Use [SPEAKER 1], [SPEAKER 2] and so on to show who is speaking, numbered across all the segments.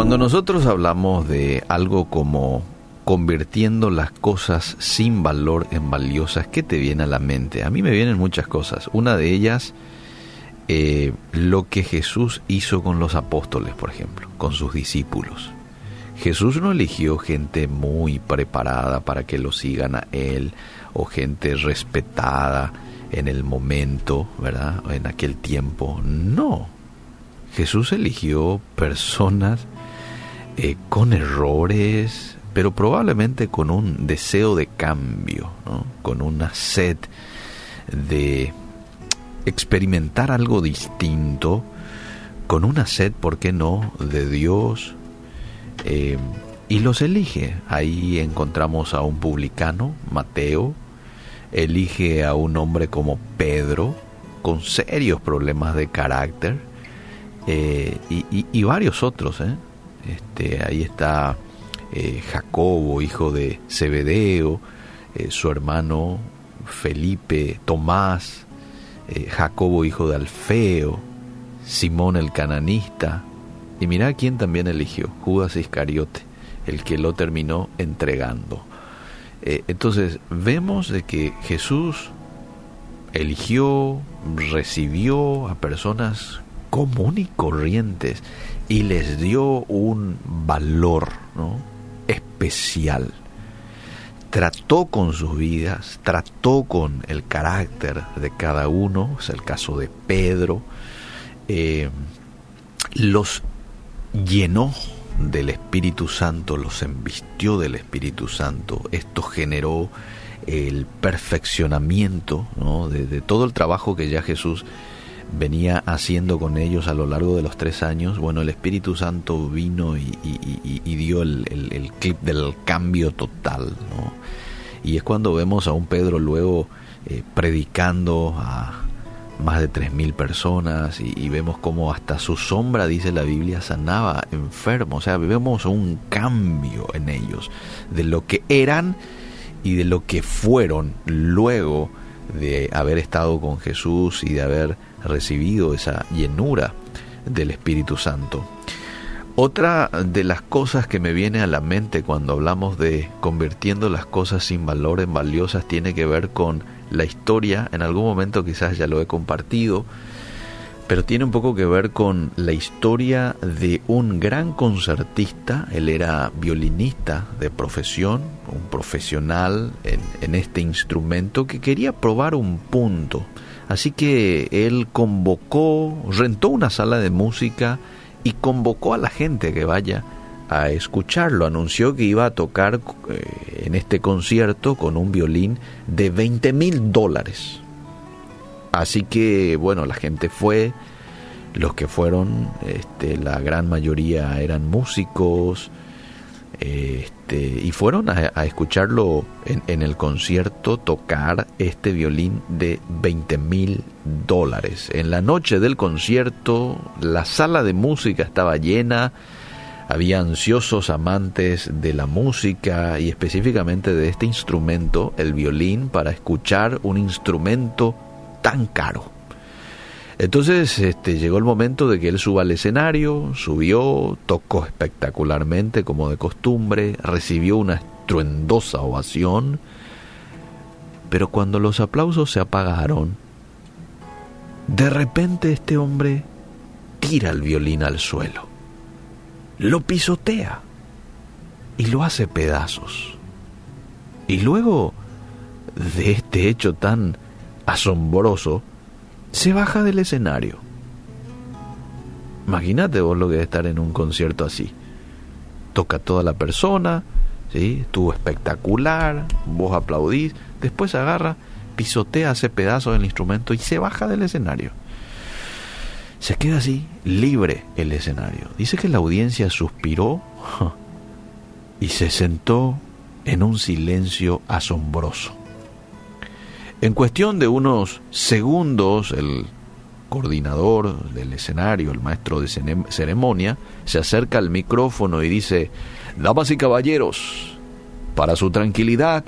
[SPEAKER 1] Cuando nosotros hablamos de algo como convirtiendo las cosas sin valor en valiosas, ¿qué te viene a la mente? A mí me vienen muchas cosas. Una de ellas, eh, lo que Jesús hizo con los apóstoles, por ejemplo, con sus discípulos. Jesús no eligió gente muy preparada para que lo sigan a Él o gente respetada en el momento, ¿verdad? En aquel tiempo. No. Jesús eligió personas eh, con errores, pero probablemente con un deseo de cambio, con una sed de experimentar algo distinto, con una sed, ¿por qué no?, de Dios, eh, y los elige. Ahí encontramos a un publicano, Mateo, elige a un hombre como Pedro, con serios problemas de carácter, eh, y, varios otros. ¿eh? Este, ahí está eh, Jacobo, hijo de Zebedeo, su hermano Felipe, Tomás, Jacobo, hijo de Alfeo, Simón el cananista, y mira quién también eligió, Judas Iscariote, el que lo terminó entregando. entonces vemos de que Jesús eligió, recibió a personas común y corrientes y les dio un valor especial. Trató con sus vidas, trató con el carácter de cada uno, es el caso de Pedro, eh, los llenó del Espíritu Santo, los embistió del Espíritu Santo. Esto generó el perfeccionamiento de, de, todo el trabajo que ya Jesús venía haciendo con ellos a lo largo de los tres años, bueno, el Espíritu Santo vino y, dio el, clip del cambio total. Y es cuando vemos a un Pedro luego eh, predicando a más de tres mil personas y, vemos como hasta su sombra, dice la Biblia, sanaba enfermos. O sea, vemos un cambio en ellos de lo que eran y de lo que fueron luego de haber estado con Jesús y de haber recibido esa llenura del Espíritu Santo. Otra de las cosas que me viene a la mente cuando hablamos de convirtiendo las cosas sin valor en valiosas tiene que ver con la historia, en algún momento quizás ya lo he compartido, pero tiene un poco que ver con la historia de un gran concertista, él era violinista de profesión, un profesional en, este instrumento que quería probar un punto Así que él convocó, rentó una sala de música y convocó a la gente que vaya a escucharlo. Anunció que iba a tocar eh, en este concierto con un violín de 20 mil dólares. Así que, bueno, la gente fue, los que fueron, este, la gran mayoría eran músicos, este, y fueron a, escucharlo en, el concierto tocar este violín de 20 mil dólares. En la noche del concierto, la sala de música estaba llena, había ansiosos amantes de la música y específicamente de este instrumento, el violín, para escuchar un instrumento tan caro. Entonces este, llegó el momento de que él suba al escenario, subió, tocó espectacularmente como de costumbre, recibió una estruendosa ovación, pero cuando los aplausos se apagaron, de repente este hombre tira el violín al suelo, lo pisotea y lo hace pedazos. Y luego de este hecho tan asombroso, se baja del escenario. Imagínate vos lo que es estar en un concierto así. Toca toda la persona, ¿sí? estuvo espectacular, vos aplaudís, después agarra, pisotea, hace pedazos del instrumento y se baja del escenario. Se queda así, libre el escenario. Dice que la audiencia suspiró y se sentó en un silencio asombroso. En cuestión de unos segundos, el coordinador del escenario, el maestro de ceremonia, se acerca al micrófono y dice, Damas y caballeros, para su tranquilidad,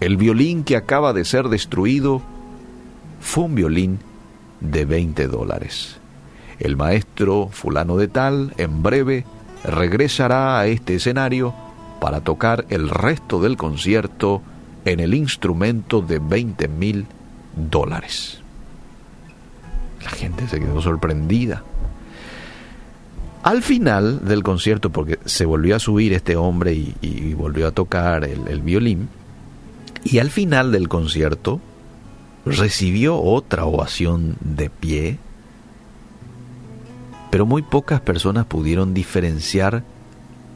[SPEAKER 1] el violín que acaba de ser destruido fue un violín de 20 dólares. El maestro fulano de tal, en breve, regresará a este escenario para tocar el resto del concierto en el instrumento de 20 mil dólares. La gente se quedó sorprendida. Al final del concierto, porque se volvió a subir este hombre y, volvió a tocar el, el violín, y al final del concierto recibió otra ovación de pie, pero muy pocas personas pudieron diferenciar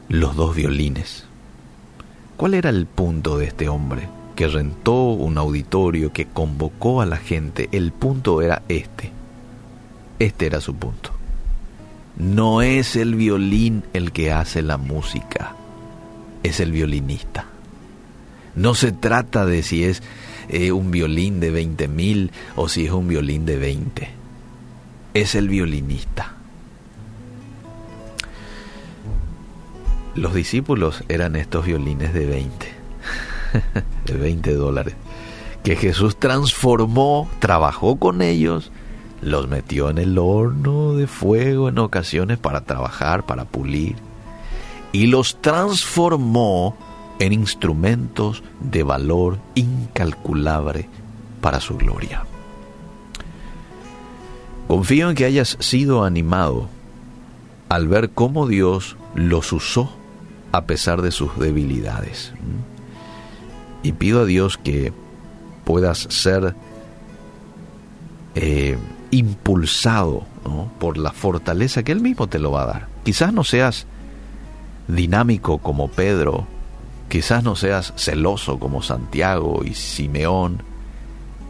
[SPEAKER 1] los dos violines. ¿Cuál era el punto de este hombre que rentó un auditorio, que convocó a la gente? El punto era este. Este era su punto. No es el violín el que hace la música, es el violinista. No se trata de si es eh, un violín de 20 mil o si es un violín de 20. Es el violinista. Los discípulos eran estos violines de 20, de 20 dólares, que Jesús transformó, trabajó con ellos, los metió en el horno de fuego en ocasiones para trabajar, para pulir, y los transformó en instrumentos de valor incalculable para su gloria. Confío en que hayas sido animado al ver cómo Dios los usó a pesar de sus debilidades. Y pido a Dios que puedas ser eh, impulsado por la fortaleza que Él mismo te lo va a dar. Quizás no seas dinámico como Pedro Quizás no seas celoso como Santiago y Simeón,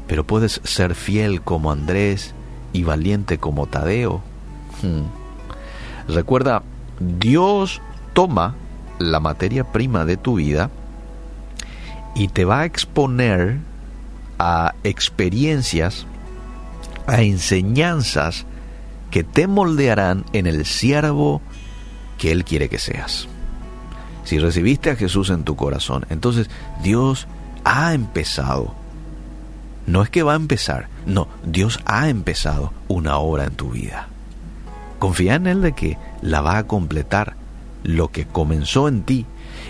[SPEAKER 1] pero puedes ser fiel como Andrés y valiente como Tadeo. Hmm. Recuerda, Dios toma la materia prima de tu vida y te va a exponer a experiencias, a enseñanzas que te moldearán en el siervo que Él quiere que seas si recibiste a Jesús en tu corazón, entonces Dios ha empezado. No es que va a empezar, no, Dios ha empezado una obra en tu vida. Confía en Él de que la va a completar lo que comenzó en ti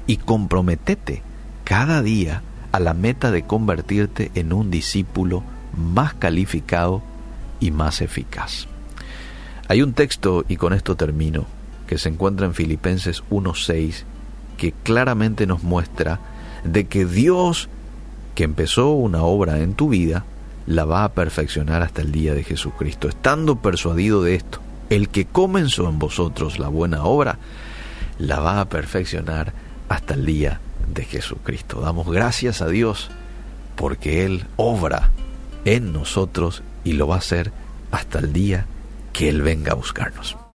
[SPEAKER 1] y comprometete cada día a la meta de convertirte en un discípulo más calificado y más eficaz. Hay un texto, y con esto termino, que se encuentra en Filipenses 1.6 que claramente nos muestra de que Dios, que empezó una obra en tu vida, la va a perfeccionar hasta el día de Jesucristo. Estando persuadido de esto, el que comenzó en vosotros la buena obra, la va a perfeccionar hasta el día de Jesucristo. Damos gracias a Dios porque Él obra en nosotros y lo va a hacer hasta el día que Él venga a buscarnos.